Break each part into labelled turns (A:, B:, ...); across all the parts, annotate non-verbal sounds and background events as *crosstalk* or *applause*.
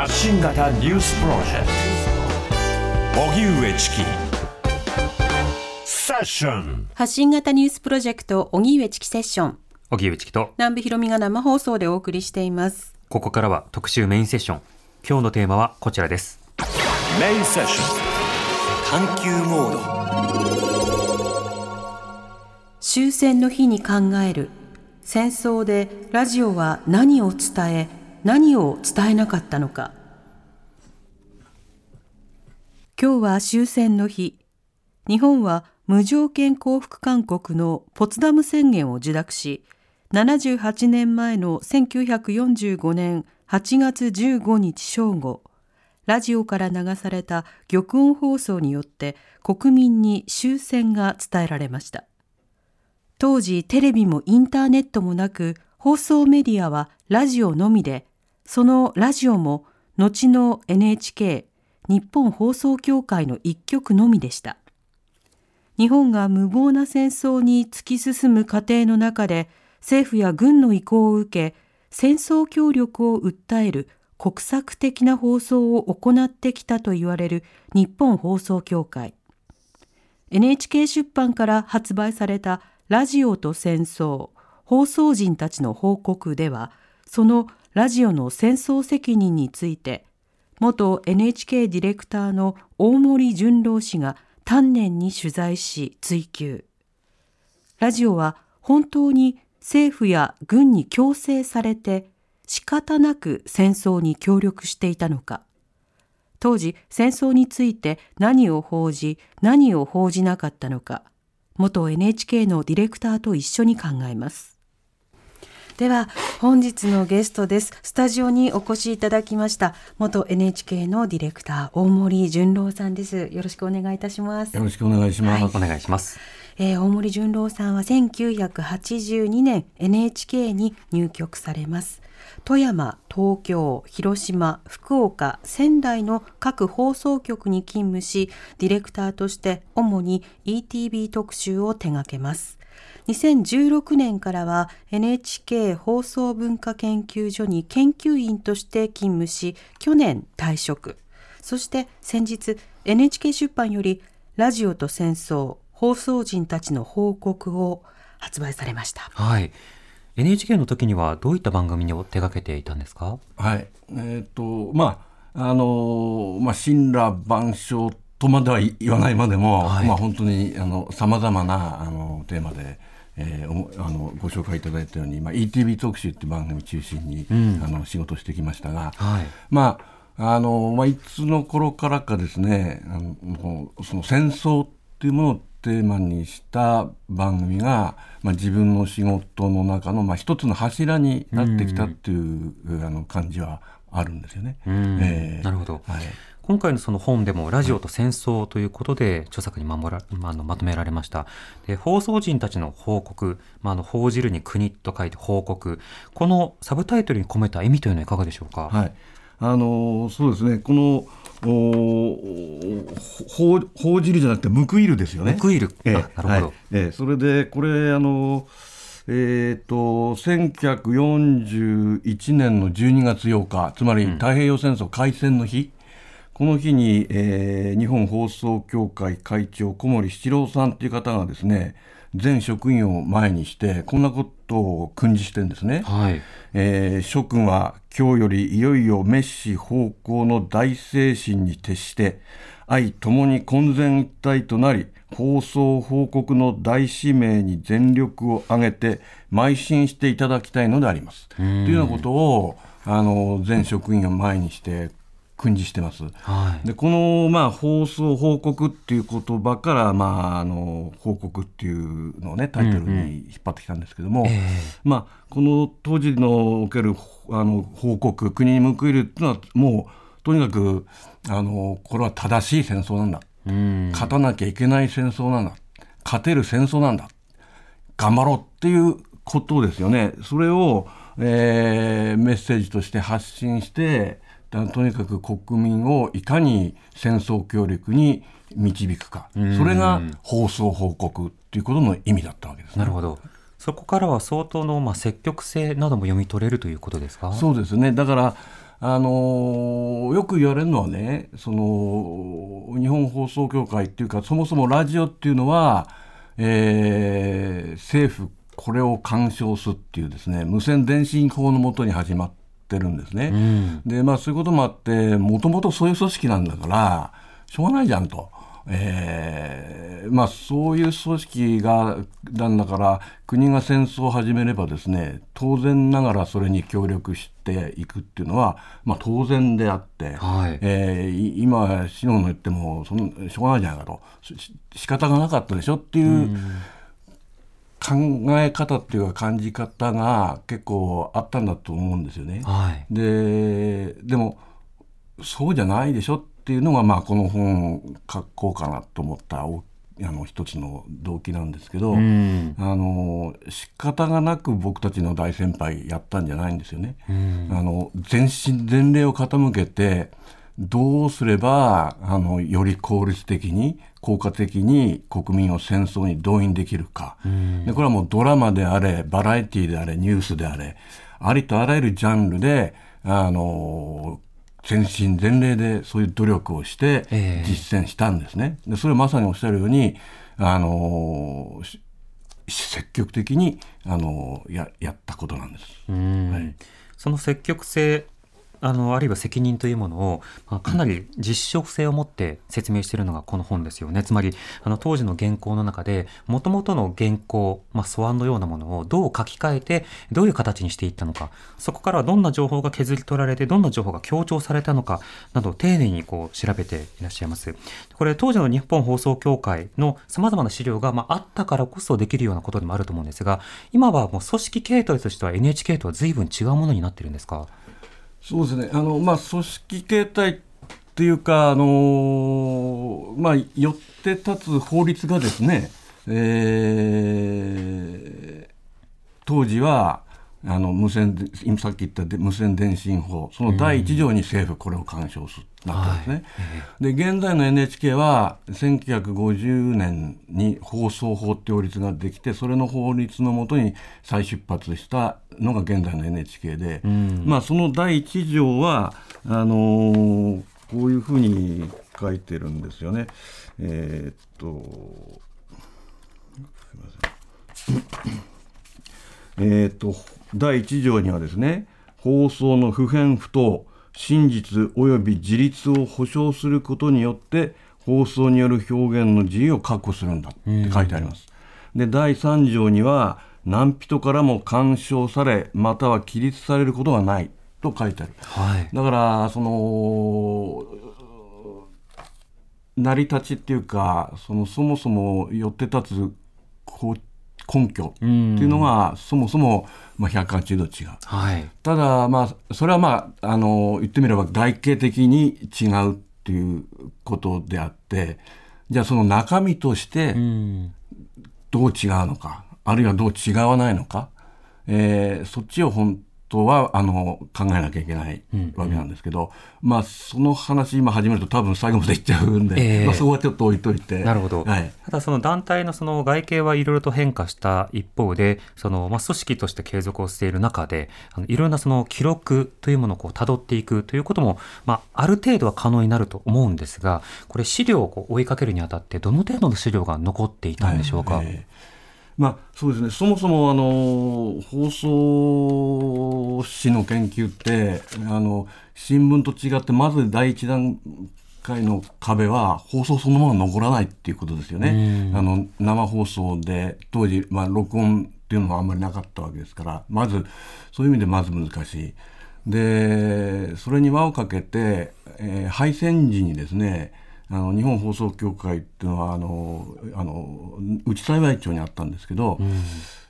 A: 発信型ニュースプロジェクト。荻上チキセッション
B: 発信型ニュースプロジェクト荻上チキセッション。
C: 荻上チキと。
B: 南部ひろみが生放送でお送りしています。
C: ここからは特集メインセッション。今日のテーマはこちらです。
A: メインセッション。
D: 探求モード。
B: 終戦の日に考える。戦争でラジオは何を伝え何を伝えなかったのか。今日は終戦の日。日本は無条件降伏勧告のポツダム宣言を受諾し78年前の1945年8月15日正午ラジオから流された玉音放送によって国民に終戦が伝えられました。当時テレビもインターネットもなく放送メディアはラジオのみでそのラジオも後の NHK 日本放送協会の一局のみでした。日本が無謀な戦争に突き進む過程の中で政府や軍の意向を受け戦争協力を訴える国策的な放送を行ってきたと言われる日本放送協会。NHK 出版から発売されたラジオと戦争放送人たちの報告ではそのラジオの戦争責任について元 NHK ディレクターの大森淳郎氏が丹念に取材し追及。ラジオは本当に政府や軍に強制されて仕方なく戦争に協力していたのか。当時戦争について何を報じ何を報じなかったのか元 NHK のディレクターと一緒に考えます。では本日のゲストです。スタジオにお越しいただきました元 NHK のディレクター大森淳郎さんです。よろしくお願いいたします。
E: よろしくお願いします。
C: お願いします。
B: えー大森淳郎さんは1982年 NHK に入局されます。富山、東京、広島、福岡、仙台の各放送局に勤務しディレクターとして主に ETV 特集を手掛けます2016年からは NHK 放送文化研究所に研究員として勤務し去年退職。そして先日 NHK 出版よりラジオと戦争放送人たちの報告を発売されました。
C: はい。NHK の時にはどういった番組を手掛けていたんですか？
E: はい。えっ、と、まあ、あのまあ、神羅万象とまでは言わないまでも、
C: はい。
E: まあ、本当に、あの、様々な、あの、テーマで、えーあのご紹介いただいたように、まあ、ETV 特集っていう番組中心に、
C: ん。
E: あの仕事してきましたが、
C: はい。
E: まああのまあ、いつの頃からかですねあのその戦争っていうものをテーマにした番組が、まあ、自分の仕事の中の、まあ、一つの柱になってきたっていう、あの感じはあるんですよね。
C: うん。
E: ええ
C: なるほど。
E: はい
C: 今回のその本でもラジオと戦争ということで著作に守らまああのまとめられました。で放送人たちの報告、まあ、あの報じるに国と書いて報告。このサブタイトルに込めた意味というのはいかがでしょうか、
E: はい、あのそうですね、このおほ報じるじゃなくて、報いるですよね。
C: 報いる。
E: ええ。
C: あなるほど。
E: はい。ええ。それで、これ、あのえー、と1941年の12月8日、つまり太平洋戦争開戦の日、この日に、えー日本放送協会会長、小森七郎さんという方がですね、全職員を前にして、こんなことを訓示してるんですね。
C: はい
E: えー諸君は今日よりいよいよ滅死方向の大精神に徹して愛ともに混然一体となり放送報告の大使命に全力を挙げて邁進していただきたいのであります。というようなことをあの全職員を前にして訓示してます。
C: はい。
E: でこの、まあ、放送報告っていう言葉から、まあ、あの報告っていうのをねタイトルに引っ張ってきたんですけども、
C: え
E: まあ、この当時のおけるあの報告国に報いるっていうのはもうとにかくあのこれは正しい戦争なんだ。
C: うん。
E: 勝たなきゃいけない戦争なんだ。勝てる戦争なんだ。頑張ろうっていうことですよね。それを、えーメッセージとして発信してだとにかく国民をいかに戦争協力に導くかそれが放送報告っていうことの意味だったわけですね。
C: なるほどそこからは相当のまあ積極性なども読み取れるということですか？
E: そうですね。だから、あのよく言われるのはねその日本放送協会っていうかそもそもラジオっていうのは、えー、政府これを干渉すっていうですね無線電信法のもとに始まってるんですね。うん、でまあそういうこともあってもともとそういう組織なんだからしょうがないじゃんと。えー、まあそういう組織がなんだから国が戦争を始めればですね当然ながらそれに協力していくっていうのは、まあ、当然であって、はいえー、今篠野の言ってもそのしょうがないじゃないかとし仕方がなかったでしょっていう。う考え方っていうか感じ方が結構あったんだと思うんですよね。はい、ででもそうじゃないでしょっていうのが、まあ、この本を書こうかなと思ったあの一つの動機なんですけど、うん、あの仕方がなく僕たちの大先輩やったんじゃないんですよね。うん、あの全身全霊を傾けてどうすればあのより効率的に効果的に国民を戦争に動員できるか、うん、でこれはもうドラマであれバラエティーであれニュースであれありとあらゆるジャンルであの全身全霊でそういう努力をして実践したんですね。でそれはまさにおっしゃるようにあの積極的にあのややったことなんです。
C: はい、その積極性あのあるいは責任というものを、まあ、かなり実証性を持って説明しているのがこの本ですよね。つまりあの当時の原稿の中でもともとの原稿、まあ、素案のようなものをどう書き換えてどういう形にしていったのかそこからどんな情報が削り取られてどんな情報が強調されたのかなど丁寧にこう調べていらっしゃいます。これ当時の日本放送協会のさまざまな資料が、まあ、あったからこそできるようなことでもあると思うんですが今はもう組織形態としては NHK とは随分違うものになってるんですか？
E: そうですね。あの、まあ、組織形態っていうか、あのまあ、よって立つ法律がですね、えー、当時はあの無線今さっき言った無線電信法その第1条に政府これを干渉する、なったんですね。はい、で現在の NHK は1950年に放送法って法律ができてそれの法律のもとに再出発したのが現在の NHK で、うん、まあ、その第1条はあのー、こういうふうに書いてるんですよね。えー、っとすみません。えー、っと第1条にはですね放送の不偏不当真実及び自立を保障することによって放送による表現の自由を確保するんだって書いてあります。で第3条には何人からも干渉されまたは規律されることがないと書いてある、はい、だからその成り立ちっていうかそのそもそもよって立つ根拠っていうのがそもそもまあ180度違う、はい、ただまあそれはまああの言ってみれば外形的に違うっていうことであってじゃあその中身としてどう違うのか、あるいはどう違わないのか、えー、そっちを本とはあの考えなきゃいけないわけなんですけど、うんうん、まあその話今始めると多分最後までいっちゃうんで、えー、まあ、そこはちょっと置いといて。
C: なるほど、はい、ただその団体のその外形はいろいろと変化した一方でその、まあ、組織として継続をしている中であのいろんなその記録というものをこう辿っていくということも、まあ、ある程度は可能になると思うんですがこれ資料をこう追いかけるにあたってどの程度の資料が残っていたんでしょうか？はいえ。ー
E: まあ、そうですねそもそもあの放送史の研究ってあの新聞と違ってまず第一段階の壁は放送そのもの残らないっていうことですよね。あの生放送で当時、まあ、録音っていうのもあんまりなかったわけですからまずそういう意味でまず難しい。でそれに輪をかけて、えー、敗戦時にですねあの日本放送協会っていうのはあのあの内幸町にあったんですけど、うん、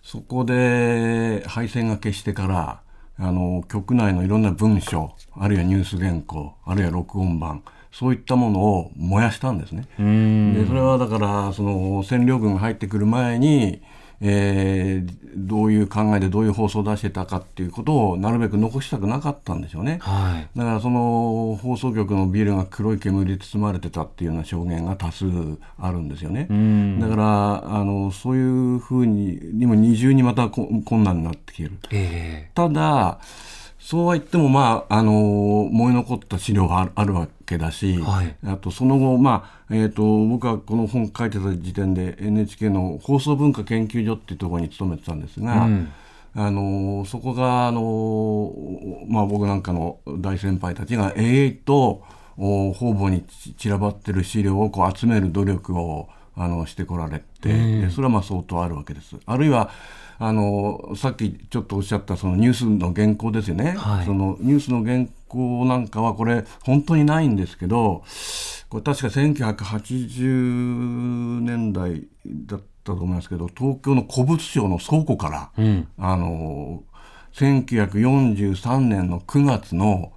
E: そこで敗戦が決してからあの局内のいろんな文書あるいはニュース原稿あるいは録音版そういったものを燃やしたんですね。でそれはだからその占領軍が入ってくる前にえー、どういう考えでどういう放送を出してたかっていうことをなるべく残したくなかったんでしょうね、はい、だからその放送局のビルが黒い煙で包まれてたっていうような証言が多数あるんですよね。だからあのそういうふうににも二重にまた困難になってきてる、えー、ただそうは言っても、まあ、あの燃え残った資料があるわけだし、はい、あとその後、まあえーと、僕はこの本書いてた時点で NHK の放送文化研究所っていうところに勤めてたんですが、うん、あのそこが、あのまあ、僕なんかの大先輩たちが永遠と方々に散らばってる資料をこう集める努力をあのしてこられて、うん、それはまあ相当あるわけです。あるいはあのさっきちょっとおっしゃったそのニュースの原稿ですよね、はい、そのニュースの原稿なんかはこれ本当にないんですけどこれ確か1980年代だったと思いますけど東京の古物商の倉庫から、うん、あの1943年の9月の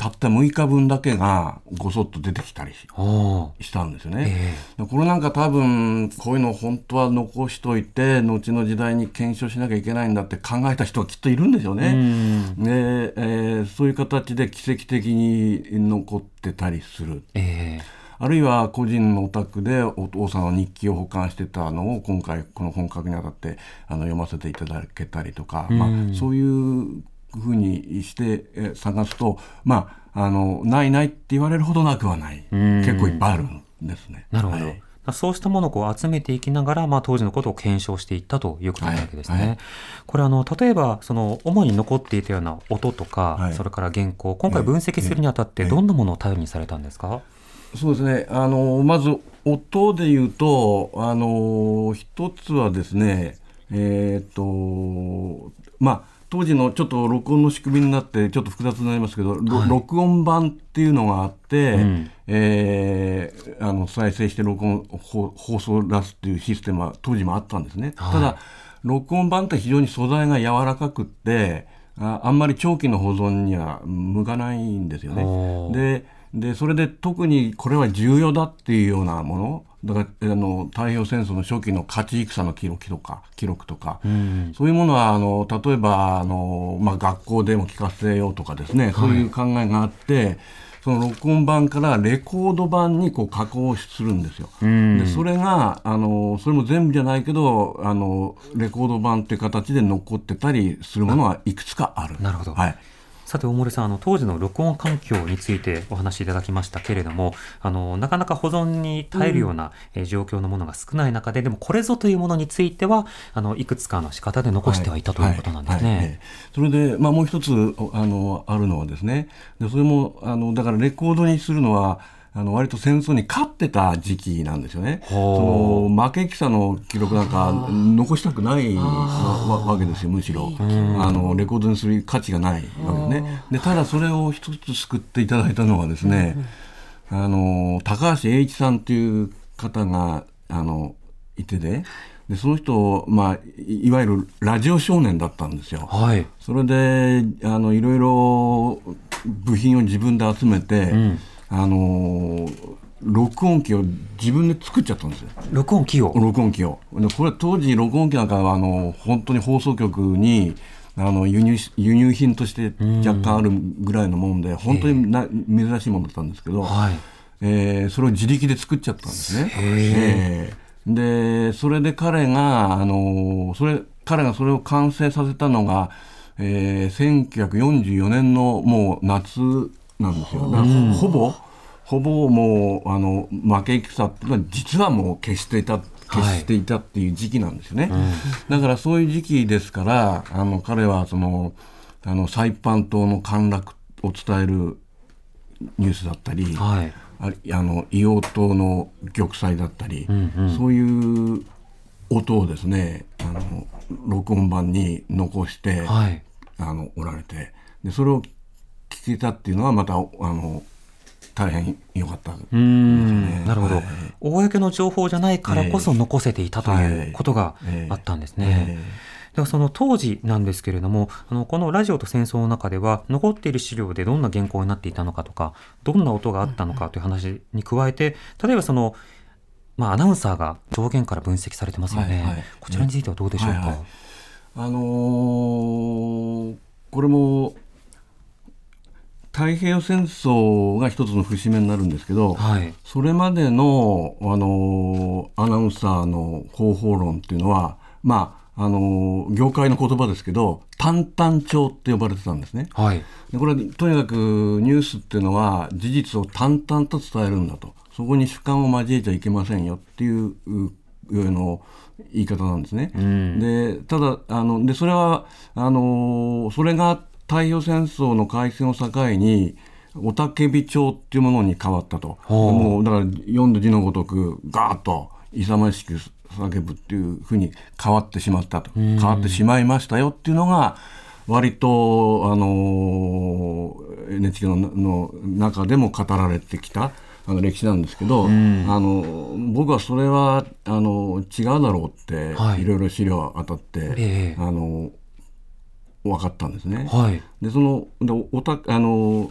E: たった6日分だけがごそっと出てきたりしたんですよね、えー、これなんか多分こういうのを本当は残しといて後の時代に検証しなきゃいけないんだって考えた人はきっといるんでしょうね。うで、えー、そういう形で奇跡的に残ってたりする。えーあるいは個人のお宅でお父さんの日記を保管してたのを今回この本格にあたってあの読ませていただけたりとか、まあ、そういうふうにして探すと、まあ、あのないないって言われるほどなくはない。結構いっぱいあるんですね。
C: なるほど、はい。そうしたものをこう集めていきながら、まあ、当時のことを検証していったということなわけですね。はい。はい、これあの例えばその主に残っていたような音とか、はい、それから原稿今回分析するにあたってどんなものを頼りにされたんですか、
E: そうですね。あのまず音で言うとあの一つはですねえっ、とまあ当時のちょっと録音の仕組みになってちょっと複雑になりますけど、はい、録音版っていうのがあって、うん、えー、あの再生して録音放送出すっていうシステムは当時もあったんですね。はい、ただ録音版って非常に素材が柔らかくってああんまり長期の保存には向かないんですよね。ででそれで特にこれは重要だっていうようなものだからあの太平洋戦争の初期の勝ち戦の記録とか記録とか、うん、そういうものはあの例えばあの、まあ、学校でも聞かせようとかですね、はい、そういう考えがあって。その録音版からレコード版にこう加工するんですよ。でそれがあのそれも全部じゃないけどあのレコード版っていう形で残ってたりするものはいくつかある。
C: なるほど。はい。さて大森さんあの当時の録音環境についてお話しいただきましたけれどもあのなかなか保存に耐えるような、うん、状況のものが少ない中ででもこれぞというものについてはあのいくつかの仕方で残してはいた、ということなんですね。
E: それで、まあ、もう一つあのあるのはですね。でそれもあのだからレコードにするのはあの割と戦争に勝ってた時期なんですよね。その負け戦の記録なんか残したくないわけですよむしろあのレコードにする価値がないわけね。でただそれを一つ救っていただいたのはですね、あの高橋栄一さんという方があのいてで。でその人、まあ、いわゆるラジオ少年だったんですよ。はい、それであのいろいろ部品を自分で集めて、うんあのー、録音機を自分で作っちゃったんですよ。
C: 録音機を？
E: 録音機を。これ当時録音機なんかはあの本当に放送局にあの輸入輸入品として若干あるぐらいのもんで、本当にな、珍しいものだったんですけど、はい、えー、それを自力で作っちゃったんですね。えー、でそれで彼があのそれ彼がそれを完成させたのが、えー、1944年のもう夏なんですよ。ほぼほぼもうあの負け戦っていうのは実はもう消していた消していたっていう時期なんですよね。はいうん、だからそういう時期ですからあの彼はそのあのサイパン島の陥落を伝えるニュースだったり、はい、あの硫黄島の玉砕だったり、うんうん、そういう音をですねあの録音版に残して、はい、あのおられてでそれを聞けたっていうのはまたあの大変良かった、ね、
C: うん。なるほど、はい、公の情報じゃないからこそ残せていたということがあったんですね。ではその当時なんですけれどもあのこのラジオと戦争の中では残っている資料でどんな原稿になっていたのかとかどんな音があったのかという話に加えて例えばその、まあ、アナウンサーが上限から分析されてますよね、はいはい、こちらについてはどうでしょうか？はいはい、
E: あのー、これも太平洋戦争が一つの節目になるんですけど、はい、それまでのあのアナウンサーの方法論っていうのはまああの業界の言葉ですけど淡々帳って呼ばれてたんですね。
C: はい。
E: でこれはとにかくニュースっていうのは事実を淡々と伝えるんだとそこに主観を交えちゃいけませんよっていうううの言い方なんですね。でただあのでそれはあのそれが太平洋戦争の開戦を境に雄たけび帳っていうものに変わったと。もうだから読んで字のごとくガーッと勇ましく叫ぶっていうふうに変わってしまったと。変わってしまいましたよっていうのが割とあの NHK のの中でも語られてきたあの歴史なんですけど、あの僕はそれはあの違うだろうって、
C: はい。
E: い、ろいろ資料当たって、
C: ええ。
E: あの分かったんですね。
C: はい。
E: でそのでおたあの、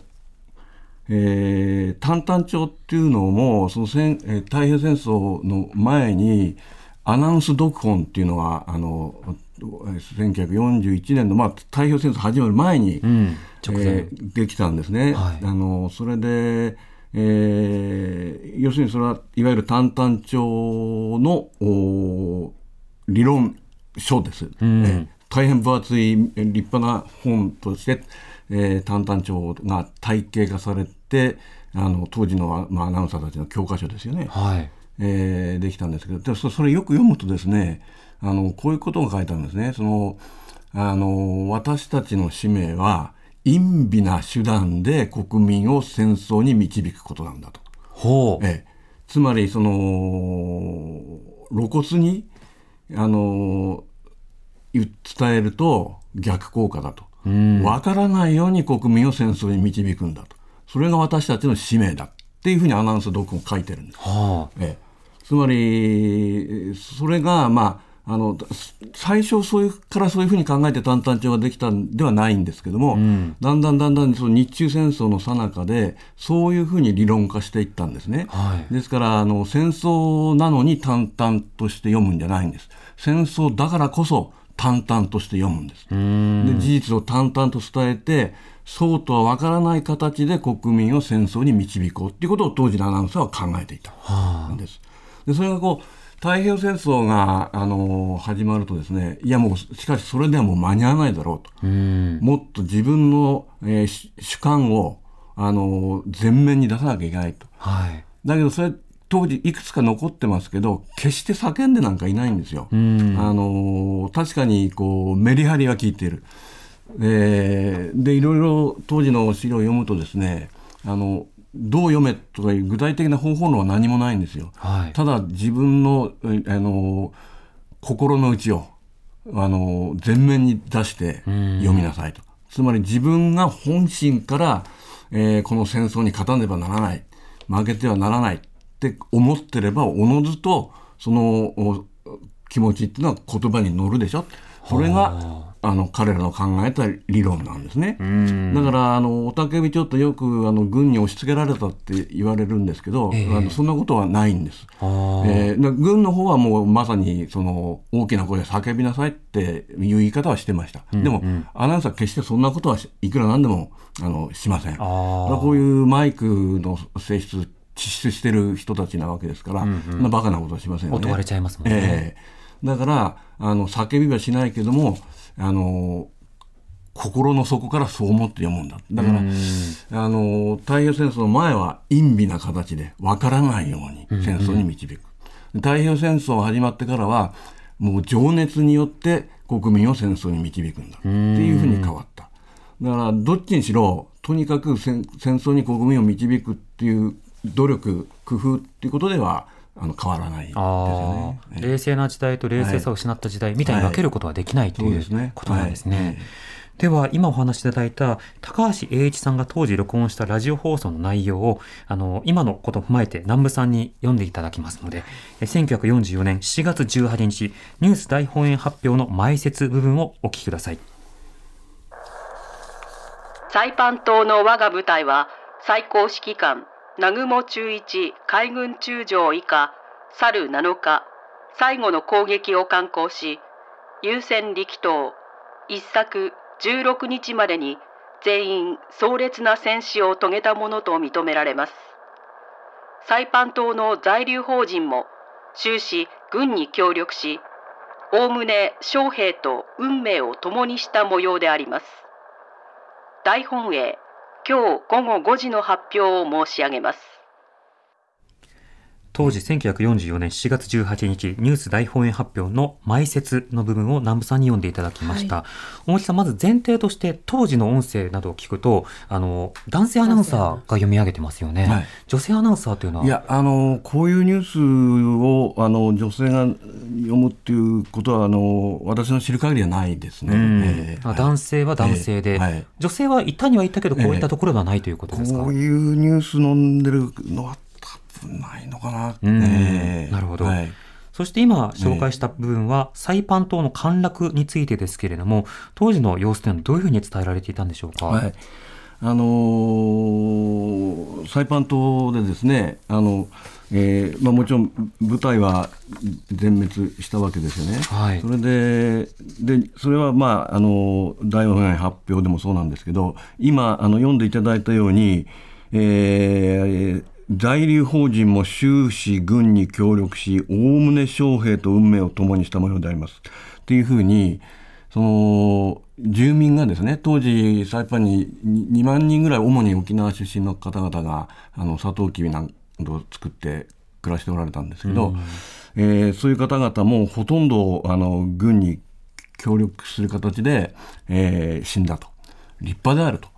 E: えー、淡々帳っていうのもその戦、えー太平洋戦争の前にアナウンス読本っていうのはあのえー1941年の、まあ、太平洋戦争始まる前に、
C: うん。
E: えーできたんですね。
C: はい
E: あのそれで、えー要するにそれはいわゆる淡々帳のお理論書です。
C: ん
E: えー大変分厚いえー立派な本として、えー、淡々帳が体系化されてあの当時の、まあ、アナウンサーたちの教科書ですよね。
C: はい。
E: えーできたんですけどでそそれよく読むとですねあのこういうことが書いてあるんですね。そのあの私たちの使命は陰微な手段で国民を戦争に導くことなんだと。
C: ほう。
E: ええ、つまりその露骨にあの言伝えると逆効果だと。
C: うん。
E: わからないように国民を戦争に導くんだと。それが私たちの使命だっていうふうにアナウンス読本書いてるんです。
C: は
E: ええ、つまりそれがまああの最初そういうからそういうふうに考えて淡々帳ができたんではないんですけども、
C: ん
E: だんだんだんだんその日中戦争の最中でそういうふうに理論化していったんですね。
C: はい
E: ですからあの戦争なのに淡々として読むんじゃないんです。戦争だからこそ淡々として読むんです。で事実を淡々と伝えてそうとは分からない形で国民を戦争に導こうっていうことを当時のアナウンサーは考えていたんです。でそれがこう太平洋戦争が、あの始まるとですねいやもうしかしそれではもう間に合わないだろうと、
C: うん。
E: もっと自分の、えーし主観を、あの前面に出さなきゃいけないと。
C: はい。
E: だけどそれ当時いくつか残ってますけど決して叫んでなんかいないんですよ。
C: うん。
E: あの確かにこうメリハリは効いている。えーでいろいろ当時の資料を読むとですねあのどう読めとかいう具体的な方法論は何もないんですよ。
C: はい。
E: ただ自分のえあの心の内をあの前面に出して読みなさいと。つまり自分が本心から、えーこの戦争に勝たねばならない負けてはならないって思ってればおのずとそのお気持ちっていうのは言葉に乗るでしょ。それがあの彼らの考えた理論なんですね。だからあの雄たけびちょっとよくあの軍に押し付けられたって言われるんですけど、
C: ええ
E: あのそんなことはないんです。
C: あー
E: えーだ軍の方はもうまさにその大きな声で叫びなさいっていう言い方はしてました。でも、アナウンサーは決してそんなことはしいくらなんでもあのしません。こういうマイクの性質、窒出してる人たちなわけですから、そんなバカなことはしませんよね。
C: れちゃいますもんね。
E: ええ。だからあの叫びはしないけどもあの心の底からそう思って読むんだ。だからあの太平洋戦争の前は陰微な形で分からないように戦争に導く、太平洋戦争が始まってからはもう情熱によって国民を戦争に導くんだ。っていうふうに変わった。だからどっちにしろとにかく戦戦争に国民を導くっていう努力工夫っていうことではあの変わらないですよ
C: あ
E: ね。
C: あ、冷静な時代と冷静さを失った時代みたいに分けることはできないという
E: そう
C: ことなんです
E: はい
C: ね。では、今お話しいただいた高橋栄一さんが当時録音したラジオ放送の内容を、あの、今のことを踏まえて南部さんに読んでいただきますので、え1944年7月18日、ニュース大本営発表の前説部分をお聞きください。
F: サイパン島の我が部隊は最高指揮官南雲中一海軍中将以下去る7日最後の攻撃を敢行し優先力投。一昨16日までに全員壮烈な戦死を遂げたものと認められます。サイパン島の在留邦人も終始軍に協力しおおむね将兵と運命を共にした模様であります。大本営今日午後5時の発表を申し上げます。
C: 当時1944年7月18日ニュース大本営発表の前説の部分を南部さんに読んでいただきました、大木さんまず前提として当時の音声などを聞くとあの男性アナウンサーが読み上げてますよね、
E: はい。
C: 女性アナウンサーというのは？い
E: やあのこういうニュースをあの女性が読むっていうことはあの私の知る限りはないですね。
C: うん。
E: ええ。
C: あ男性は男性で、
E: ええ。はい。
C: 女性はいたにはいたけどこういったところではないということですか、
E: こういうニュース飲んでるのは多分ないのかな。
C: うん。
E: ええ。
C: なるほど。
E: はい。
C: そして今紹介した部分は、サイパン島の陥落についてですけれども、当時の様子というのはどういうふうに伝えられていたんでしょうか？
E: はい。あのーサイパン島でですね、あのえーまあ、もちろん部隊は全滅したわけですよね。
C: はい。
E: それででそれは、まあ、あの大本営発表でもそうなんですけど今あの読んでいただいたように、えー在留邦人も終始軍に協力しおおむね将兵と運命を共にした模様であります。っていうふうにその住民がですね当時サイパンに2万人ぐらい主に沖縄出身の方々があのサトウキビなどを作って暮らしておられたんですけど、えーそういう方々もほとんどあの軍に協力する形で、えー死んだと。立派であると、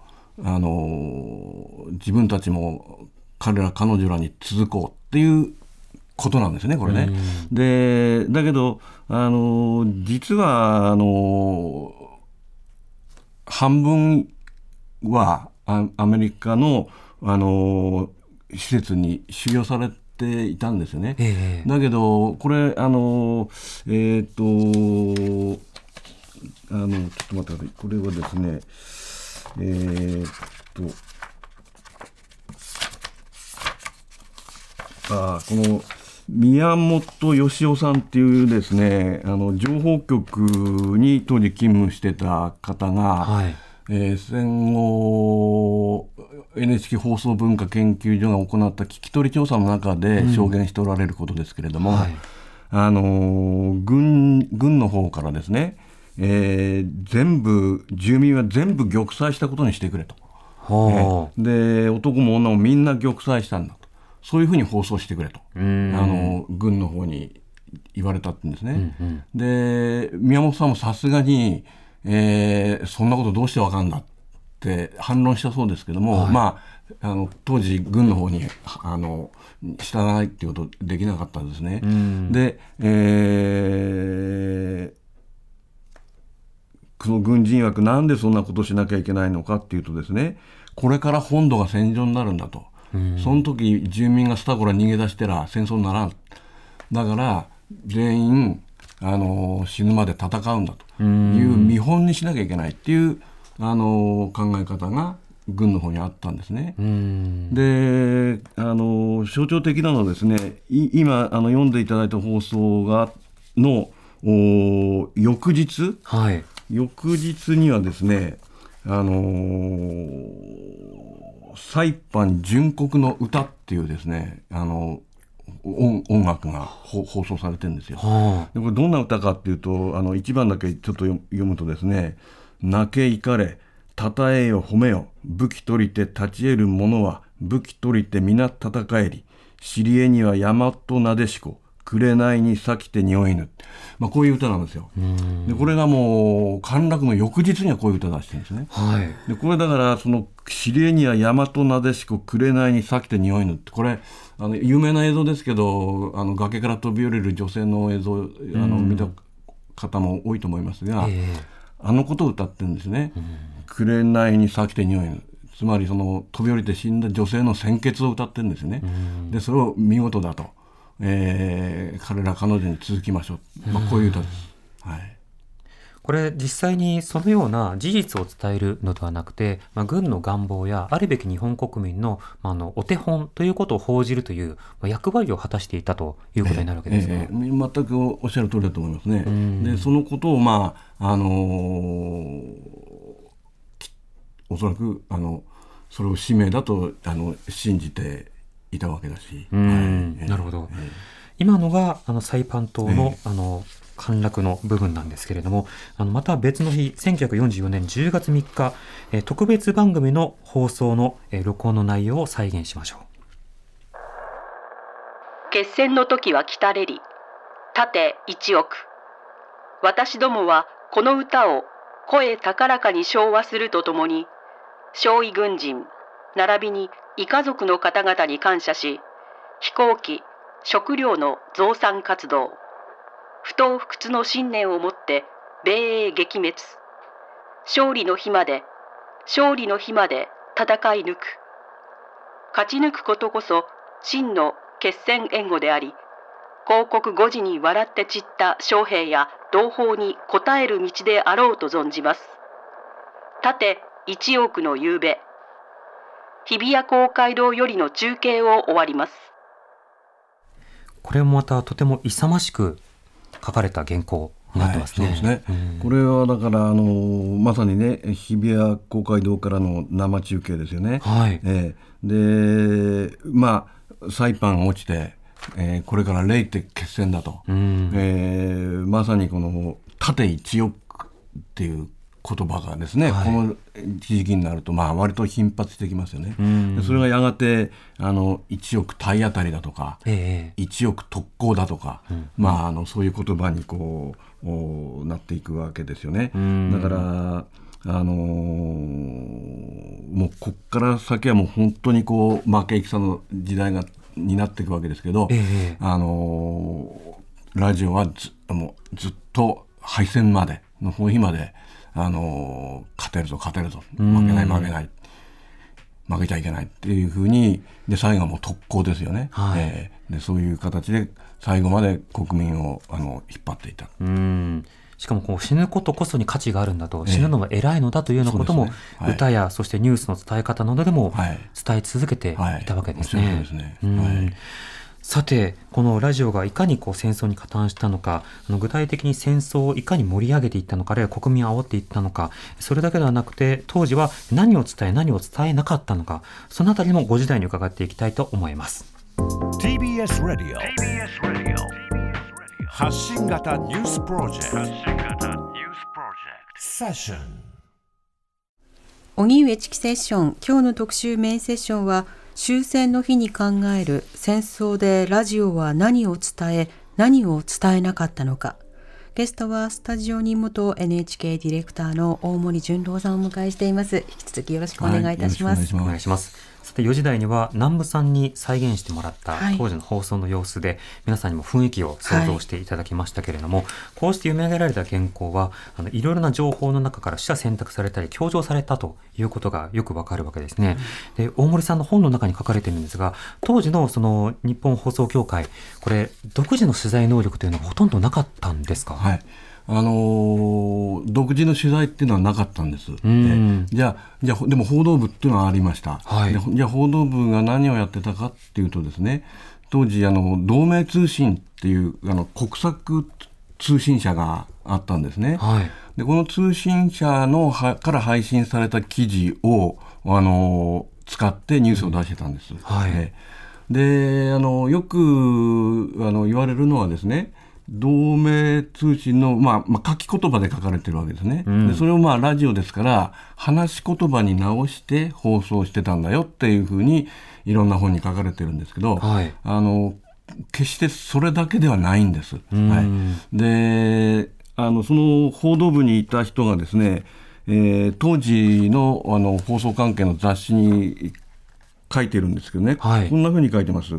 E: あの自分たちも彼ら彼女らに続こうっていうことなんですね、これね。でだけどあの実はあの半分はあアメリカのあの施設に収容されていたんですよね。
C: ええ
E: だけどこれあのえっ、とあのちょっと待ってくださいこれはですねえっ、とあこの宮本義雄さんっていうですねあの情報局に当時勤務してた方が、
C: はい。
E: えー戦後 NHK 放送文化研究所が行った聞き取り調査の中で証言しておられることですけれども、
C: はい
E: あのー軍軍の方からですね、えー全部住民は全部玉砕したことにしてくれと、
C: はあ。
E: で男も女もみんな玉砕したんだとそういうふうに放送してくれと、あ
C: ん。
E: の軍の方に言われたってんですね。
C: うんうん。
E: で宮本さんもさすがに、えーそんなことどうしてわかんだって反論したそうですけども、まああの当時軍の方にあの従わないっていうことできなかったんですね。
C: ん。
E: で、えーその軍人枠なんでそんなことしなきゃいけないのかっていうとですねこれから本土が戦場になるんだと、その時住民がスタコラ逃げ出したら戦争にならんだから全員あの死ぬまで戦うんだという見本にしなきゃいけないっていうあの考え方が軍の方にあったんですね。
C: うん。
E: であの象徴的なのはですねい今あの読んでいただいた放送がのお翌日？
C: はい。
E: 翌日にはですねあのサイパン純国の歌っていうですねあの音音楽がほ放送されてるんですよ。
C: は
E: でこれどんな歌かっていうとあの1番だけちょっと読読むとですね「泣け怒れ称えよ褒めよ武器取りて立ち得る者は武器取りて皆戦えり知りえには大和なでしこ紅に咲きて匂いぬ」まあ、こういう歌なんですよ。でこれがもう陥落の翌日にはこういう歌出してるんですね。
C: はい。
E: でこれだからその「知りえには大和なでしこ紅に咲きて匂いぬ」って。これあの有名な映像ですけどあの崖から飛び降りる女性の映像あの見た方も多いと思いますが、
C: え
E: あのことを歌ってるんですね「紅に咲きて匂いぬ」つまりその飛び降りて死んだ女性の鮮血を歌ってるんですよね。でそれを見事だと、えー彼ら彼女に続きましょう、まあ、こういう歌です。はい
C: これ実際にそのような事実を伝えるのではなくて、まあ、軍の願望やあるべき日本国民の,、まあ、あのお手本ということを報じるという、まあ、役割を果たしていたということになるわけですね。
E: ええ全くおっしゃる通りだと思いますね。
C: ん
E: でそのことをまああのーきおそらくあのそれを使命だとあの信じていたわけだし。
C: うん。
E: はい。
C: なるほど。
E: ええ。
C: 今のがあのサイパン島の,、あの陥落の部分なんですけれども、あのまた別の日、1944年10月3日、えー特別番組の放送の、えー録音の内容を再現しましょう。
F: 決戦の時は来たれり盾一億。私どもはこの歌を声高らかに唱和するとともに少尉軍人並びに異家族の方々に感謝し飛行機食料の増産活動不当不屈の信念をもって米英撃滅。勝利の日まで勝利の日まで戦い抜く。勝ち抜くことこそ真の決戦援護であり広告5時に笑って散った将兵や同胞に応える道であろうと存じます。盾一億の夕べ日比谷公会堂よりの中継を終わります
C: これもまたとても勇ましく書かれた原稿になってますね。
E: はい、そうですね、
C: うん
E: これはだからあのまさにね日比谷公会堂からの生中継ですよね。
C: はい。
E: ええでまあサイパン落ちて、えーこれからレイって決戦だと、
C: うん
E: えーまさにこの縦一億っていう言葉がですね、
C: はい。
E: この時期になるとまあ割と頻発してきますよね。それがやがてあの1億体当たりだとか、
C: ええ
E: 1億特攻だとか、まあ、あのそういう言葉にこうおなっていくわけですよね。
C: ん。
E: だから、あのーもうこっから先はもう本当にこう負け戦の時代がになっていくわけですけど、
C: ええ
E: あのーラジオはずもうずっと敗戦までの日まで、あのー勝てるぞ勝てるぞ。負けない負けない。負けちゃいけないっていうふうにで最後はもう特攻ですよね、
C: はい。
E: えーでそういう形で最後まで国民をあの引っ張っていた。
C: うん。しかもこう死ぬことこそに価値があるんだと、死ぬのは偉いのだというようなことも、
E: ね。はい。
C: 歌やそしてニュースの伝え方などでも
E: はい。
C: 伝え続けていたわけですね。
E: はい。ですね。
C: うん。
E: はい
C: さてこのラジオがいかにこう戦争に加担したのかあの具体的に戦争をいかに盛り上げていったのかあるいは国民を煽っていったのかそれだけではなくて当時は何を伝え何を伝えなかったのかそのあたりもご時代に伺っていきたいと思います。
A: TBS ラディオ発信型ニュースプロジェクトセッション
B: 荻上チキセッション今日の特集メインセッションは終戦の日に考える戦争でラジオは何を伝え何を伝えなかったのか。ゲストはスタジオに元 NHK ディレクターの大森純郎さんをお迎えしています。引き続きよろしくお願いいたします、
E: はいよろしくお願いします。
C: さて4時台には南部さんに再現してもらった
B: はい。
C: 当時の放送の様子で、皆さんにも雰囲気を想像していただきましたけれども、こうして読み上げられた原稿はあのいろいろな情報の中から取捨選択されたり強調されたということがよくわかるわけですね。で大森さんの本の中に書かれているんですが当時のその日本放送協会これ独自の取材能力というのはほとんどなかったんですか、
E: はいあのー独自の取材っていうのはなかったんです。じゃあじゃでも報道部っていうのはありました。
C: はい
E: でじゃあ報道部が何をやってたかっていうとですね当時あの同盟通信っていうあの国策通信社があったんですね。
C: はい
E: でこの通信社のはから配信された記事をあの使ってニュースを出してたんです。
C: はい
E: えであのよくあの言われるのはですね同盟通信の、まあまあ、書き言葉で書かれてるわけですね、でそれをまあラジオですから話し言葉に直して放送してたんだよっていうふうにいろんな本に書かれてるんですけど、
C: はい。
E: あの決してそれだけではないんです。はい、であのその報道部にいた人がですね、えー当時のあの放送関係の雑誌に書いてるんですけどね、
C: はい。
E: こんなふうに書いてます、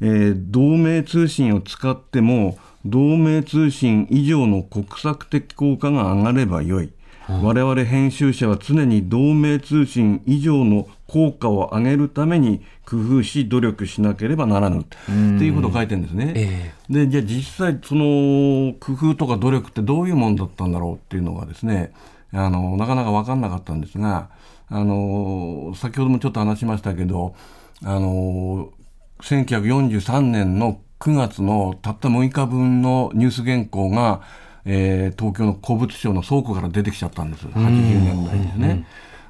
E: えー同盟通信を使っても同盟通信以上の国策的効果が上がればよい、我々編集者は常に同盟通信以上の効果を上げるために工夫し努力しなければならぬ。っていうことを書いてるんですね。
C: え
E: でじゃあ実際その工夫とか努力ってどういうもんだったんだろうっていうのがですねあのなかなか分かんなかったんですがあの先ほどもちょっと話しましたけどあの1943年の9月のたった6日分のニュース原稿が、えー東京の古物商の倉庫から出てきちゃったんです。80年代ですね。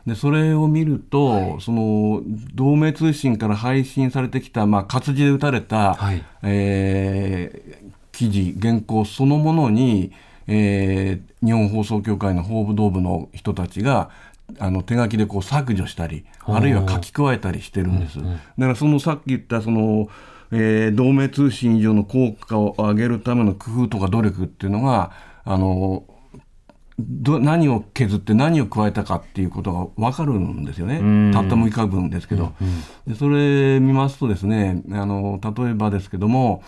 E: でそれを見ると、その同盟通信から配信されてきた、まあ、活字で打たれた、
C: はい。
E: えー記事原稿そのものに、えー日本放送協会の報道部の人たちがあの手書きでこう削除したりあるいは書き加えたりしてるんです。だからそのさっき言ったそのえー同盟通信以上の効果を上げるための工夫とか努力っていうのがあのど何を削って何を加えたかっていうことが分かるんですよね、たった6日分ですけど、でそれ見ますとですねあの例えばですけども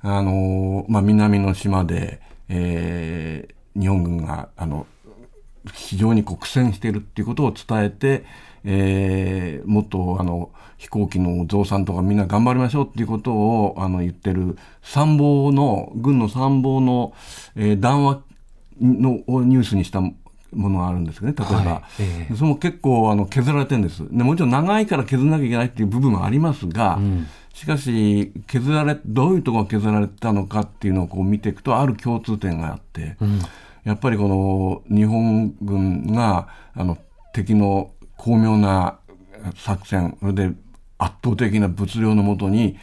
E: あの、まあ、南の島で、えー日本軍があの非常に苦戦しているっていうことを伝えて、えーもっとあの飛行機の増産とかみんな頑張りましょうっていうことをあの言ってる参謀の軍の参謀の、えー談話のをニュースにしたものがあるんですけどね例えば、
C: はいええ。
E: それも結構あの削られてるんです。でもちろん長いから削らなきゃいけないっていう部分はありますが、しかし削られどういうところが削られたのかっていうのをこう見ていくとある共通点があって、やっぱりこの日本軍があの敵の巧妙な作戦それで圧倒的な物量のもとに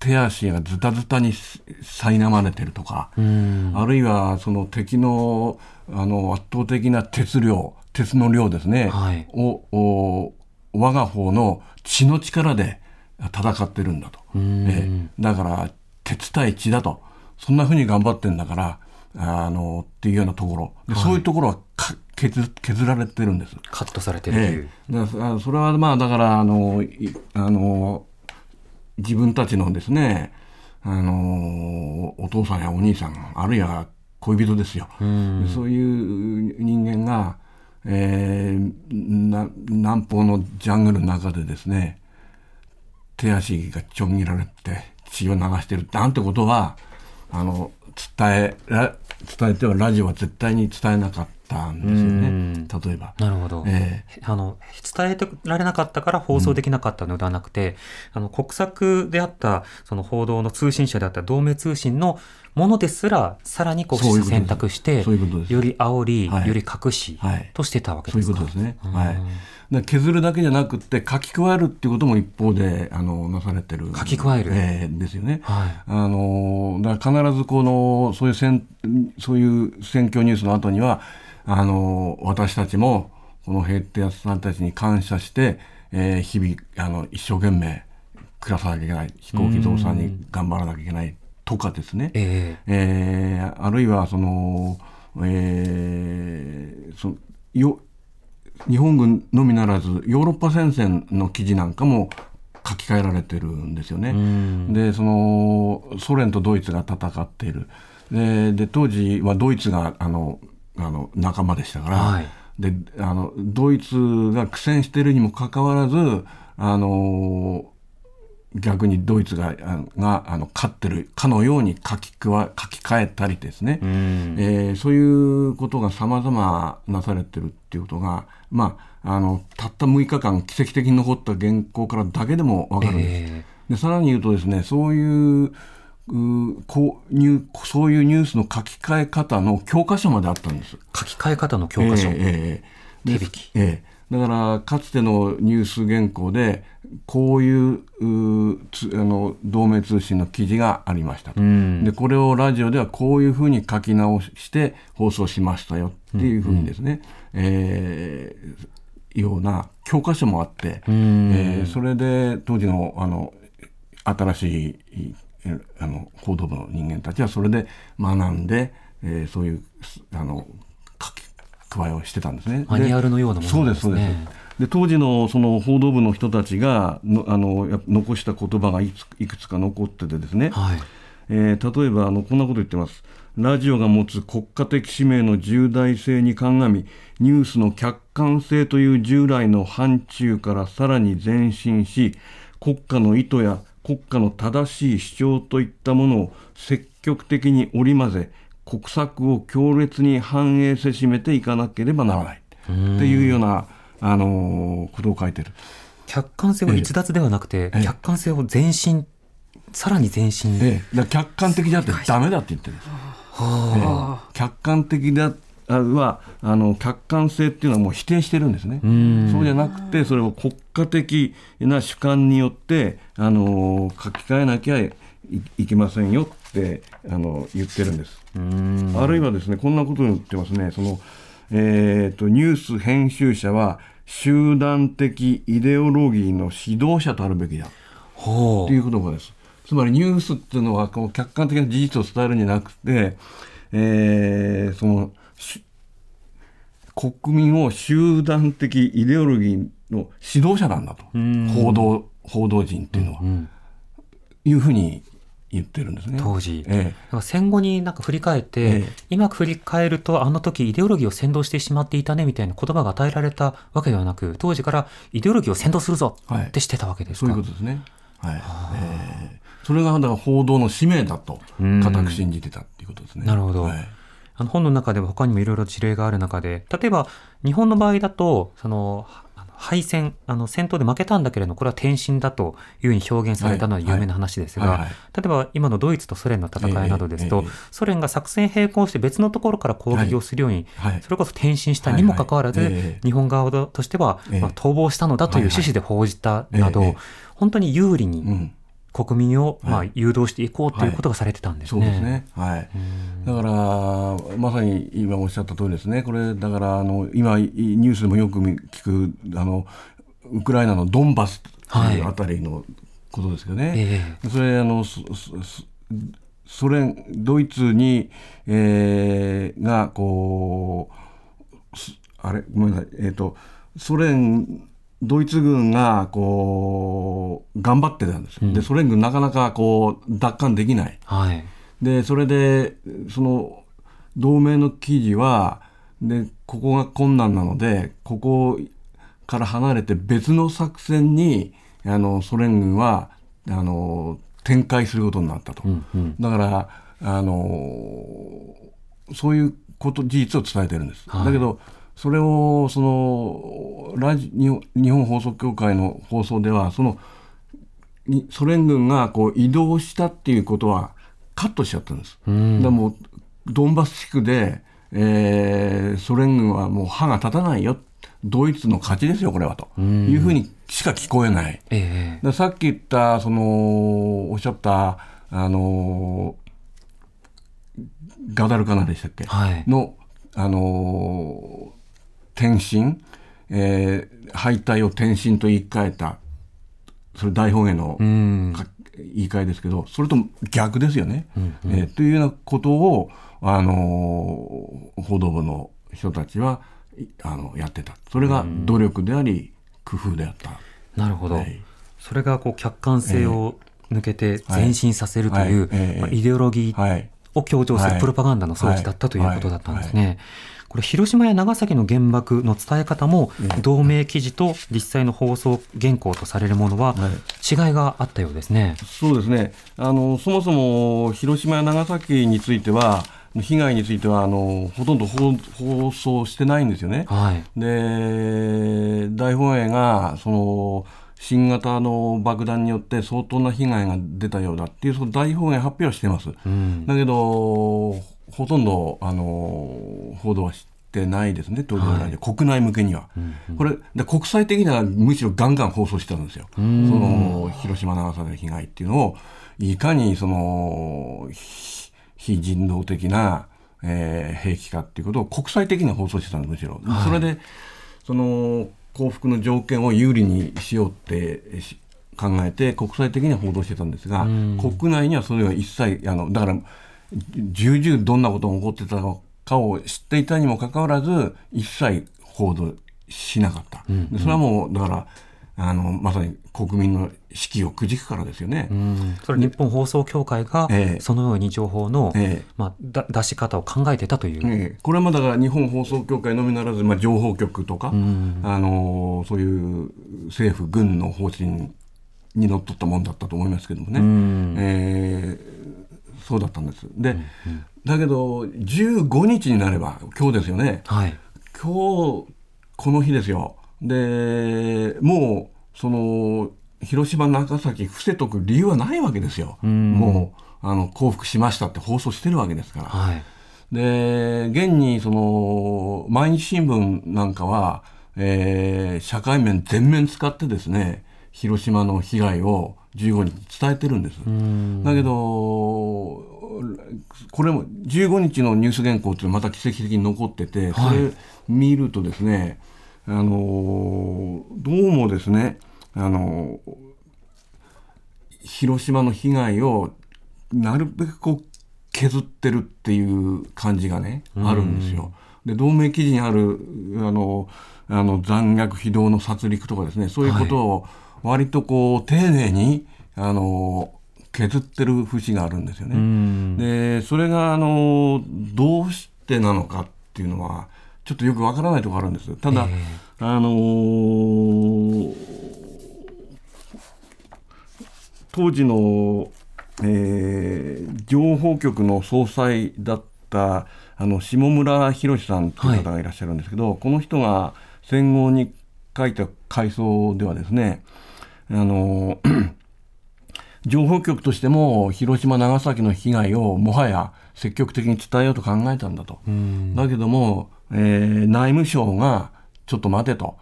E: 手足がズタズタに苛まれてるとか、あるいはその敵のあの圧倒的な鉄量鉄の量ですね、
C: はい。
E: をお我が方の血の力で戦ってるんだと、ええ。だから鉄対血だと。そんなふうに頑張ってんだからあのっていうようなところ。で、そういうところはか削削られてるんです。
C: カットされてるという。
E: え。え、だそれはまあだからあのいあの自分たちのですねあのお父さんやお兄さんあるいは恋人ですよ、そういう人間が、えーな南方のジャングルの中でですね手足がちょん切られて血を流してるなんてことはあの伝えら伝えてはラジオは絶対に伝えなかったんですよね例えば。
C: なるほど。
E: え
C: あの伝えてられなかったから放送できなかったのではなくて、あの国策であったその報道の通信社であった同盟通信のものですらさらにこう選択して
E: そういう
C: より煽り、
E: はい
C: より隠し、
E: はい
C: としてたわけ
E: そう
C: ですか。
E: いうことですね。はい。削るだけじゃなくって書き加えるっていうことも一方であのなされてる。
C: 書き加える
E: えーですよね。
C: はい
E: あのだから必ずこのそういう選そういう選挙ニュースの後にはあの私たちもこの平定さんたちに感謝して、えー日々あの一生懸命暮らさなきゃいけない飛行機増産に頑張らなきゃいけないとかですね。
C: え
E: え。ーあるいはその、えーそよ日本軍のみならずヨーロッパ戦線の記事なんかも書き換えられてるんですよね。でそのソ連とドイツが戦っている。でで当時はドイツがあのあの仲間でしたから、
C: はい。
E: であのドイツが苦戦しているにもかかわらずあの逆にドイツがあがあの勝ってるかのように書き加え書き換えたりですね、えーそういうことが様々なされてるっていうことが、まあ、あのたった6日間奇跡的に残った原稿からだけでも分かるんです。
C: え
E: でさらに言うとですねそういううこうニュそういうニュースの書き換え方の教科書まであったんです。
C: 書き換え方の教科書。
E: ええええで
C: 手引き
E: ええだからかつてのニュース原稿でこういうあの同盟通信の記事がありましたと、でこれをラジオではこういうふうに書き直して放送しましたよっていうふうにですね、えーような教科書もあって、えーそれで当時のあの新しいえあの報道部の人間たちはそれで学んで、えーそういうすあの書き加えをしてたんですね。
C: マニュアルのようなもの
E: そう
C: です
E: そうです
C: ね。
E: で当時のその報道部の人たちがのあのや残した言葉がいくつか残っててですね、
C: はい。
E: えー例えばあのこんなこと言ってます。ラジオが持つ国家的使命の重大性に鑑み、ニュースの客観性という従来の範疇からさらに前進し、国家の意図や国家の正しい主張といったものを積極的に織り交ぜ、国策を強烈に反映せしめていかなければならない。っていうような、あのーことを書いてる。
C: 客観性を逸脱ではなくて、
E: ええ
C: 客観性を前進、さらに前進。
E: ええ、客観的であってダメだって言ってるんです。ええ客観的だはあの客観性っていうのはもう否定してるんですね。そうじゃなくてそれを国家的な主観によってあの書き換えなきゃいいけませんよってあの言ってるんです。
C: うん。
E: あるいはですねこんなことを言ってますね。その、えー、とニュース編集者は集団的イデオロギーの指導者とあるべきだ。
C: ほ
E: という言葉です。つまりニュースっていうのはこう客観的な事実を伝えるんじゃなくて、えーそのし国民を集団的イデオロギーの指導者なんだと。報道報道陣っていうのは、
C: ん。
E: いうふうに言ってるんですね。
C: 当時、
E: え
C: だから戦後になんか振り返って、
E: ええ。
C: 今振り返るとあの時イデオロギーを先導してしまっていたねみたいな言葉が与えられたわけではなく当時からイデオロギーを先導するぞ
E: はい。
C: ってしてたわけですか、
E: そういうことですね。はい。えーそれがだから報道の使命だと
C: うん。
E: 固く信じてたっていうことですね。
C: なるほど。
E: はい。
C: あの本の中では他にもいろいろ事例がある中で例えば日本の場合だとその敗戦あの戦闘で負けたんだけれどこれは転身だというふうに表現されたのは
E: はい
C: 有名な話ですが、例えば今のドイツとソ連の戦いなどですと、ソ連が作戦並行して別のところから攻撃をするように、
E: はい。
C: それこそ転身したにもかかわらず、日本側としては、
E: ええ。
C: まあ、逃亡したのだという趣旨で報じたなど、本当に有利に
E: うん。
C: 国民を、まあ
E: はい、
C: 誘導していこうということがされてたんですね。
E: そうですね。はい。だからまさに今おっしゃった通りですね。これだからあの今いニュースでもよく聞くあのウクライナのドンバスというあたりのことですけどね。
C: え
E: それあのソ連ドイツに、えーがこうすあれ？ごめんなさいえっ、とソ連ドイツ軍がこう頑張ってたんです、でソ連軍なかなかこう奪還できない。
C: はい。
E: でそれでその同盟の記事はでここが困難なのでここから離れて別の作戦にあのソ連軍はあの展開することになったと、
C: うんうん。
E: だからあのそういうこと事実を伝えてるんです、
C: はい。
E: だけどそれをそのラジ日本放送協会の放送ではそのにソ連軍がこう移動したっていうことはカットしちゃったんです。
C: うん
E: でもうドンバス地区で、えーソ連軍はもう歯が立たないよドイツの勝ちですよこれはというふうにしか聞こえない。
C: え
E: さっき言ったそのおっしゃったあのガダルカナでしたっけ、
C: はい。
E: のあの転身、えー敗退を転身と言い換えたそれ大本営の言い換えですけどそれと逆ですよね。えーというようなことを、あのー報道部の人たちはいあのやってた。それが努力であり工夫であった。
C: なるほど。
E: はい。
C: それがこう客観性を抜けて
E: はい。
C: 前進させるという、
E: はい。ええ。
C: まあ、イデオロギー
E: はい。
C: を強調す
E: はい。
C: るプロパガンダの装置だったということだったんですね。これ広島や長崎の原爆の伝え方も同盟記事と実際の放送原稿とされるものは
E: はい
C: 違いがあったようですね。
E: そうですねあのそもそも広島や長崎については被害についてはあのほとんど放放送してないんですよね。
C: はい。
E: で大本営がその新型の爆弾によって相当な被害が出たようだっていうその大本営発表はしてます。
C: うん。
E: だけどほとんどあの報道はしてないですね。東京ラジオ。国内向けには。これで国際的にはむしろガンガン放送してたんですよ。その広島長崎の被害っていうのをいかにその非非人道的な、えー兵器かっていうことを国際的には放送してたんですむしろ。それでその幸福の条件を有利にしようってし考えて国際的には報道してたんですが、国内にはそれは一切あのだから重々どんなことが起こってたのかを知っていたにもかかわらず一切報道しなかった、でそれはもうだからあのまさに国民の士気をくじくからですよね。
C: うん。それ日本放送協会が
E: ええ。
C: そのように情報の、
E: ええ。
C: まあ、だ出し方を考えてたという。
E: ええ。これはまだ日本放送協会のみならず、まあ、情報局とか、
C: ん。
E: あのそういう政府軍の方針にのっとったもんだったと思いますけどもね、
C: ん。
E: えーそうだったんです。で、だけど15日になれば今日ですよね
C: はい。
E: 今日この日ですよでもうその広島長崎伏せとく理由はないわけですよ、
C: ん
E: もうあの降伏しましたって放送してるわけですから。
C: はい。
E: で現にその毎日新聞なんかは、えー社会面全面使ってですね、広島の被害を15日に伝えてるんです。だけどこれも15日のニュース原稿ってまた奇跡的に残ってて、それ見るとですね、あのどうもですね、あの広島の被害をなるべくこう削ってるっていう感じがね、あるんですよ。で同盟記事にあるあのあの残虐非道の殺戮とかですねそういうことを割とこう丁寧にあの削ってる節があるんですよね。でそれがあのどうしてなのかっていうのはちょっとよくわからないところあるんです。ただ、えー、あのー、当時の、えー、情報局の総裁だったあの下村博さんという方がいらっしゃるんですけど、はい、この人が戦後に書いた回想ではですねあの情報局としても広島長崎の被害をもはや積極的に伝えようと考えたんだと。だけども、えー、内務省がちょっと待てと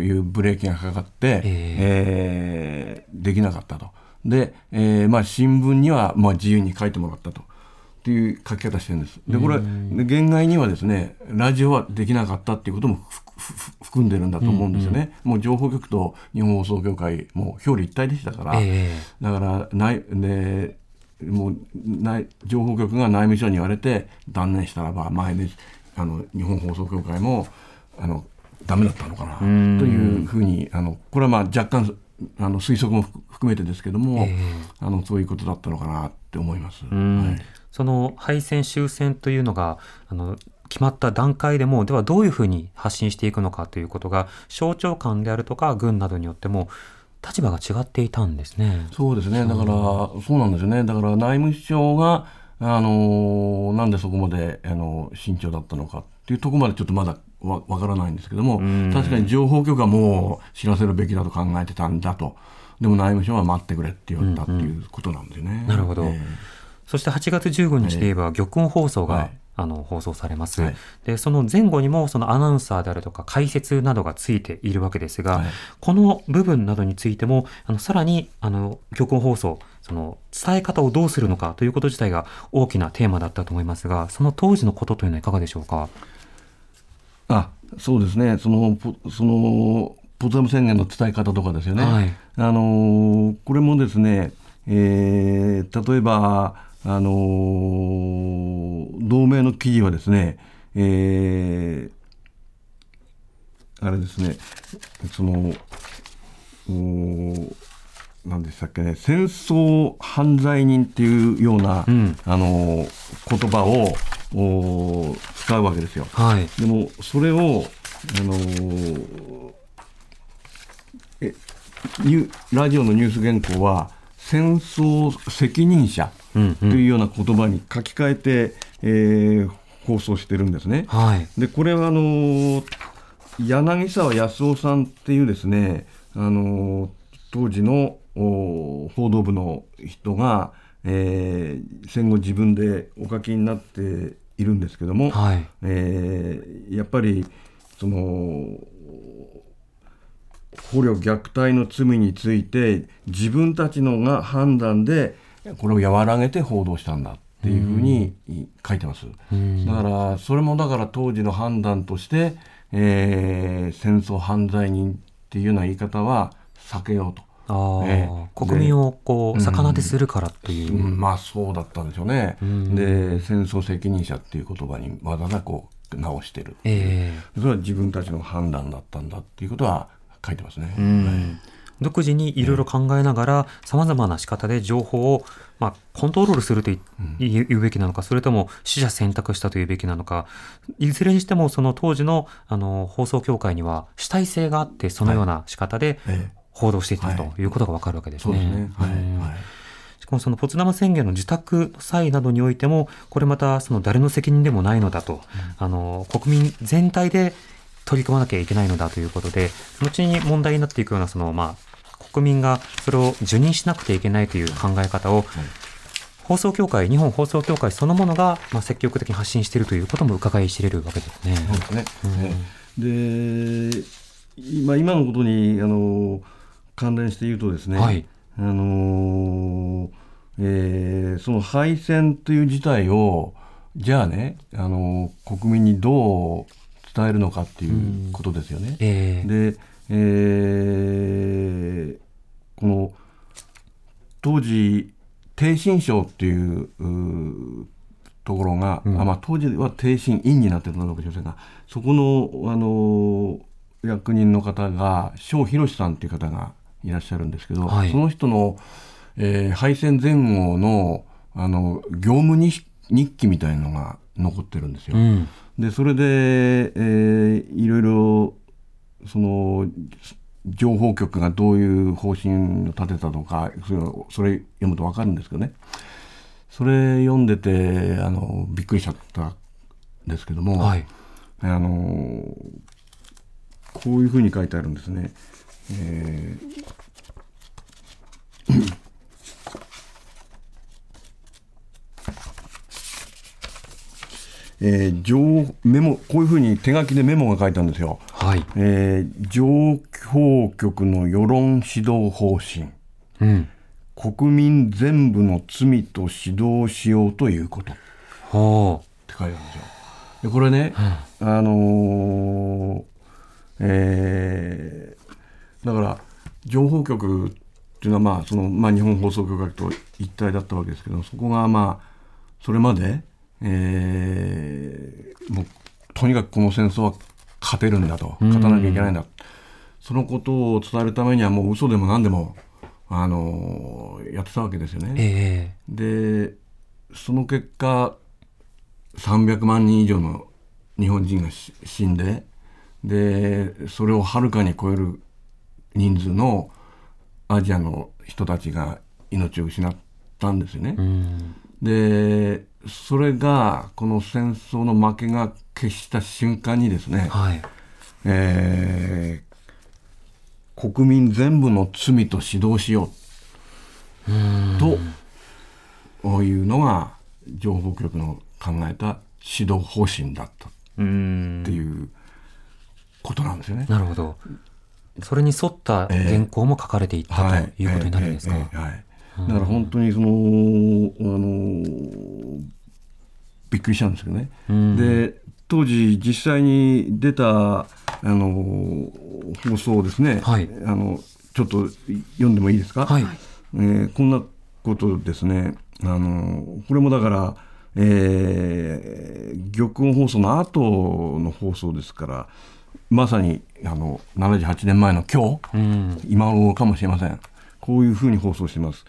E: いうブレーキがかかって、えー、えー、できなかったと。で、えーまあ、新聞には、まあ、自由に書いてもらったと。っていう書き方してるんです。で、これ、言外にはですね、ラジオはできなかったっていうことも含んでるんだと思うんですよね。うんうん、もう情報局と日本放送協会、もう表裏一体でしたから、えー、だから、ない、ね、もうない情報局が内務省に言われて断念したらば前であの日本放送協会もあのダメだったのかなというふうにあのこれはまあ若干あの推測も含めてですけども、えー、あのそういうことだったのかなって思います。はい、
C: その敗戦終戦というのがあの決まった段階でもではどういうふうに発信していくのかということが省庁間であるとか軍などによっても立場が違っていたんですね。
E: そうですね。だから、そうなんですよね。だから内務省が、あのなんでそこまで、あの慎重だったのかっていうところまでちょっとまだわわからないんですけども、確かに情報局はもう知らせるべきだと考えてたんだと。でも内務省は待ってくれって言ったっていうことなんですよね。うんうん、
C: なるほど。えー、そして8月15日で言えば、玉音放送が、はいあの放送されます、はい、でその前後にもそのアナウンサーであるとか解説などがついているわけですが、はい、この部分などについてもあのさらにあの玉音放送その伝え方をどうするのかということ自体が大きなテーマだったと思いますがその当時のことというのはいかがでしょうか？
E: あそうですね。そのそのポツダム宣言の伝え方とかですよね、はい、あのこれもですね、えー、例えばあのー、同盟の記事はですね、えー、あれですね、その、何でしたっけね、戦争犯罪人っていうような、うん、あの言葉を使うわけですよ。はい、でもそれをあのえラジオのニュース原稿は戦争責任者というような言葉に書き換えて、えー、放送してるんですね。はい、でこれはあの柳沢康夫さんっていうですねあの当時の報道部の人が、えー、戦後自分でお書きになっているんですけども、はい、えー、やっぱりその捕虜虐待の罪について自分たちのが判断でこれを和らげて報道したんだっていうふうに書いてます。だからそれもだから当時の判断として、えー、戦争犯罪人っていうような言い方は避けようと。
C: あえー、国民をこう逆なでするからという、
E: うん、まあそうだったんでしょうね、で戦争責任者っていう言葉にわざわざこう直してる、えー、それは自分たちの判断だったんだっていうことは書いてますね。はい。
C: 独自にいろいろ考えながら、さまざまな仕方で情報を、まあ、コントロールすると言うべきなのか、それとも死者選択したというべきなのか、いずれにしても、その当時のあの放送協会には主体性があって、そのような仕方で報道していたとい。うことがわかるわけですね。しかもそのポツダム宣言の自宅の際などにおいても、これまたその誰の責任でもないのだと、あの国民全体で取り組まなきゃいけないのだということで、後に問題になっていくようなその、まあ、国民がそれを受任しなくてはいけないという考え方を、放送協会、日本放送協会そのものが、まあ、積極的に発信しているということも伺い知れるわけですね。で
E: 今今のことにあの関連して言うとですね、
C: はい。
E: あのーえーその敗戦という事態をじゃあね、あのー国民にどう伝えるのかっていうことですよね。
C: ええ。
E: で、えーこの当時帝信省っていううーところが、あまあ、当時は帝信院になってたのかもしれませんがそこの、あの役人の方が庄博さんっていう方がいらっしゃるんですけど、
C: はい。
E: その人の、えー敗戦前後のあの業務日日記みたいのが残ってるんですよ。
C: うん。
E: でそれで、えーいろいろその情報局がどういう方針を立てたとかそれそれ読むと分かるんですけどねそれ読んでてあのびっくりしちゃったんですけども、
C: はい
E: あのこういうふうに書いてあるんですね。えー *coughs* えー情メモこういうふうに手書きでメモが書いてあるんですよ。
C: はい。
E: えー情報局の世論指導方針。
C: うん。
E: 国民全部の罪と指導しようということ。って
C: ほ
E: 書いてあるんですよ。でこれね、あのーえーだから情報局っていうのはまあその、まあ、日本放送局と一体だったわけですけどそこがまあそれまで、えーもうとにかくこの戦争は勝てるんだと勝たなきゃいけないんだ、そのことを伝えるためにはもう嘘でも何でも、あのーやってたわけですよね。
C: うえ
E: でその結果300万人以上の日本人がし死んででそれをはるかに超える人数のアジアの人たちが命を失ったんですよね。でそれがこの戦争の負けが決した瞬間にですね、
C: はい。
E: えー国民全部の罪と指導しよう。というのが情報局の考えた指導方針だった。っ
C: うん。
E: ていうことなんですよね。
C: なるほど。それに沿った原稿も書かれていったということになるんですか、
E: ええええええはいだから本当にその、あのびっくりしたんですけどね。
C: うん。
E: で当時実際に出たあの放送をですね、
C: はい。
E: あのちょっと読んでもいいですか、
C: はい。
E: えーこんなことですね。あのこれもだから、えー玉音放送の後の放送ですからまさにあの78年前の今日、
C: うん。
E: 今頃かもしれません。こういうふうに放送しています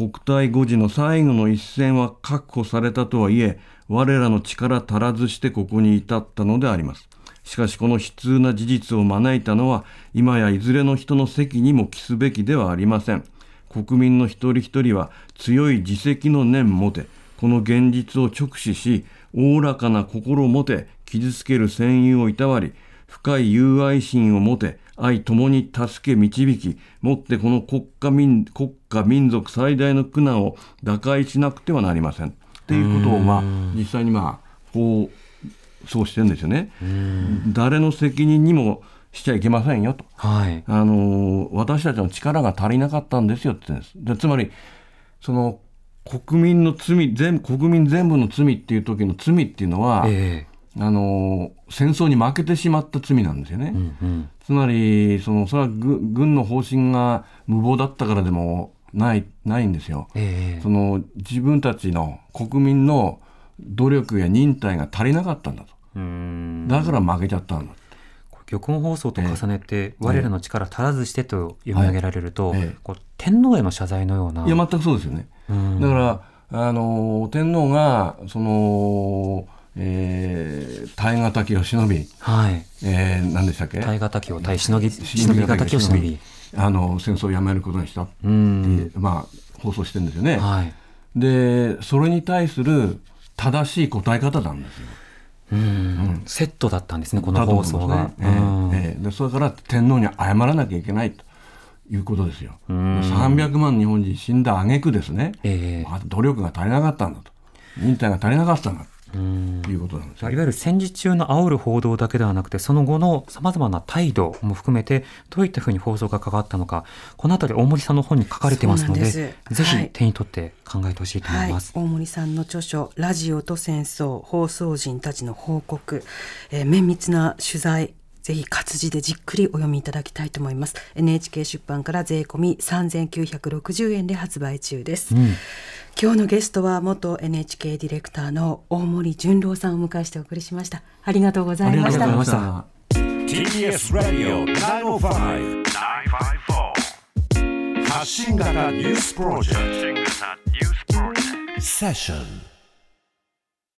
E: 国体5時の最後の一戦は確保されたとはいえ我らの力足らずしてここに至ったのであります。しかしこの悲痛な事実を招いたのは今やいずれの人の責にも帰すべきではありません。国民の一人一人は強い自責の念持てこの現実を直視しおおらかな心を持て傷つける戦友をいたわり深い友愛心を持て愛ともに助け導きもってこの国家民国家民族最大の苦難を打開しなくてはなりません。っていうことをまあ実際にまあこうそうしてるんですよね。誰の責任にもしちゃいけませんよと。
C: はい。
E: あの私たちの力が足りなかったんですよって言うんです。でつまりその国民の罪全国民全部の罪っていう時の罪っていうのは、
C: え
E: あの戦争に負けてしまった罪なんですよね。
C: えうんうん
E: つまりそのそれは軍軍の方針が無謀だったからでもないないんですよ。
C: ええ
E: その自分たちの国民の努力や忍耐が足りなかったんだと。
C: うん
E: だから負けちゃったんだ。
C: 玉音放送と重ねて、我らの力足らずしてと読み上げられると、
E: ええ
C: こう天皇への謝罪のような。
E: いや全くそうですよね。
C: うん
E: だからあの天皇がその、えー、耐え難きを忍び、
C: はい。
E: えー、何でしたっけ？
C: 耐え難きを耐え忍び、忍び難きを忍び。
E: あの戦争をやめることにしたって、
C: うん。
E: まあ放送してるんですよね。
C: はい。
E: でそれに対する正しい答え方なんですよ。
C: うん。セットだったんですね、この放送が
E: ね。。え
C: うん
E: えええでそれから天皇に謝らなきゃいけないということですよ。
C: ん
E: 300万日本人死んだ挙句ですね、
C: ええ
E: まあ努力が足りなかったんだと忍耐が足りなかったんだいうことなんですね。
C: いわゆる戦時中の煽る報道だけではなくて、その後のさまざまな態度も含めて、どういったふうに放送が関わったのか、このあたり大森さんの本に書かれてますので、
B: です。
C: ぜひ
B: はい。
C: 手に取って考えてほしいと思います。
B: はい、大森さんの著書「ラジオと戦争放送人たちの報告」えー綿密な取材ぜひ活字でじっくりお読みいただきたいと思います。NHK 出版から税込み3960円で発売中です、
C: うん
B: 今日のゲストは元 NHK ディレクターの大森純郎さんをお迎えしてお送りしました。ありがとうございました。
C: ありがとうございました。
A: TBS ラディオ905 954発信型ニュースプロジェクト。セッション